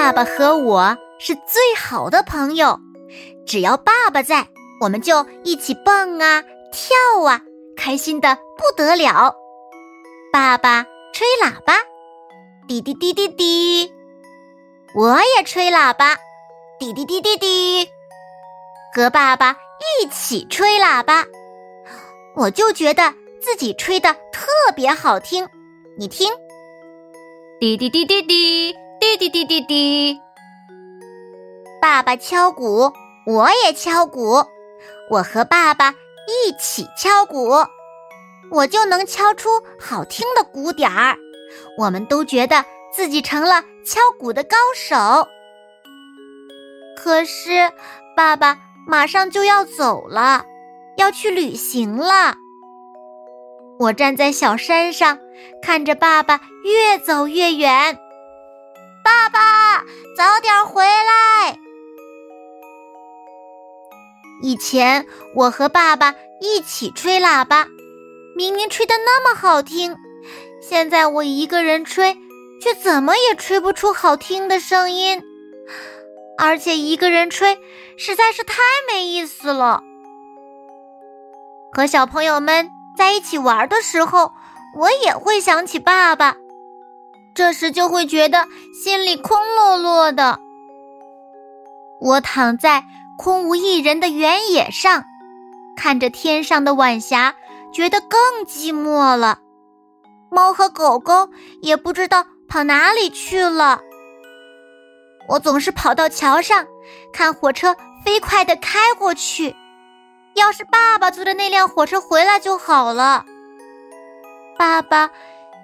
爸爸和我是最好的朋友，只要爸爸在，我们就一起蹦啊跳啊，开心的不得了。爸爸吹喇叭，滴滴滴滴滴；我也吹喇叭，滴滴滴滴滴。和爸爸一起吹喇叭，我就觉得自己吹的特别好听。你听，滴滴滴滴滴。滴滴滴滴滴，爸爸敲鼓，我也敲鼓，我和爸爸一起敲鼓，我就能敲出好听的鼓点儿。我们都觉得自己成了敲鼓的高手。可是，爸爸马上就要走了，要去旅行了。我站在小山上，看着爸爸越走越远。爸爸，早点回来！以前我和爸爸一起吹喇叭，明明吹的那么好听，现在我一个人吹，却怎么也吹不出好听的声音。而且一个人吹实在是太没意思了。和小朋友们在一起玩的时候，我也会想起爸爸。这时就会觉得心里空落落的。我躺在空无一人的原野上，看着天上的晚霞，觉得更寂寞了。猫和狗狗也不知道跑哪里去了。我总是跑到桥上，看火车飞快的开过去。要是爸爸坐着那辆火车回来就好了。爸爸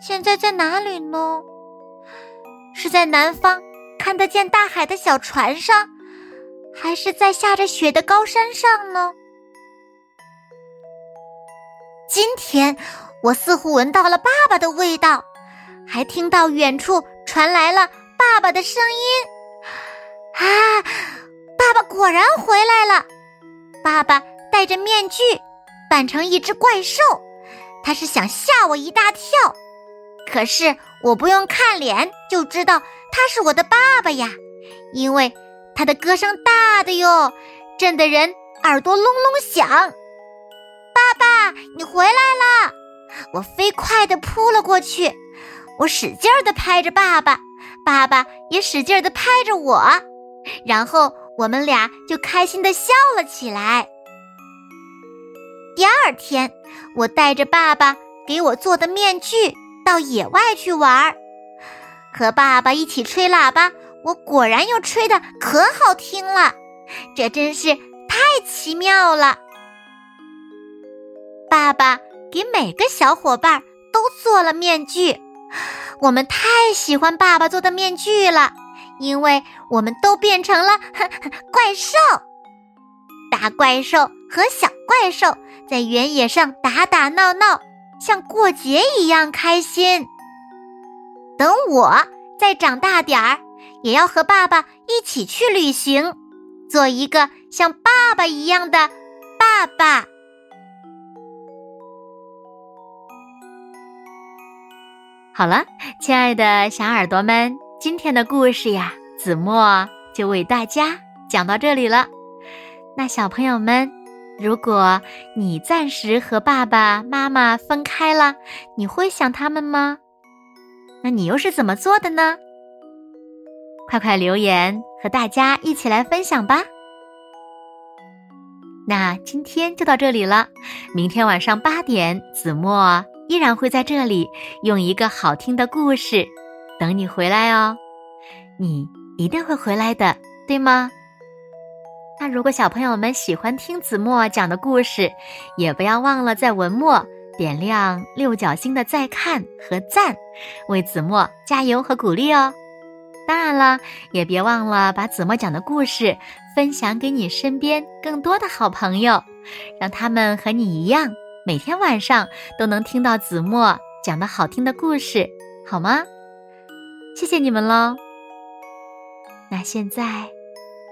现在在哪里呢？是在南方看得见大海的小船上，还是在下着雪的高山上呢？今天我似乎闻到了爸爸的味道，还听到远处传来了爸爸的声音。啊，爸爸果然回来了！爸爸戴着面具，扮成一只怪兽，他是想吓我一大跳。可是我不用看脸就知道他是我的爸爸呀，因为他的歌声大的哟，震得人耳朵隆隆响。爸爸，你回来了！我飞快地扑了过去，我使劲地拍着爸爸，爸爸也使劲地拍着我，然后我们俩就开心地笑了起来。第二天，我带着爸爸给我做的面具。到野外去玩儿，和爸爸一起吹喇叭，我果然又吹的可好听了，这真是太奇妙了。爸爸给每个小伙伴都做了面具，我们太喜欢爸爸做的面具了，因为我们都变成了怪兽，大怪兽和小怪兽在原野上打打闹闹。像过节一样开心。等我再长大点儿，也要和爸爸一起去旅行，做一个像爸爸一样的爸爸。好了，亲爱的小耳朵们，今天的故事呀，子墨就为大家讲到这里了。那小朋友们。如果你暂时和爸爸妈妈分开了，你会想他们吗？那你又是怎么做的呢？快快留言和大家一起来分享吧。那今天就到这里了，明天晚上八点，子墨依然会在这里用一个好听的故事等你回来哦。你一定会回来的，对吗？那如果小朋友们喜欢听子墨讲的故事，也不要忘了在文末点亮六角星的再看和赞，为子墨加油和鼓励哦。当然了，也别忘了把子墨讲的故事分享给你身边更多的好朋友，让他们和你一样，每天晚上都能听到子墨讲的好听的故事，好吗？谢谢你们喽。那现在，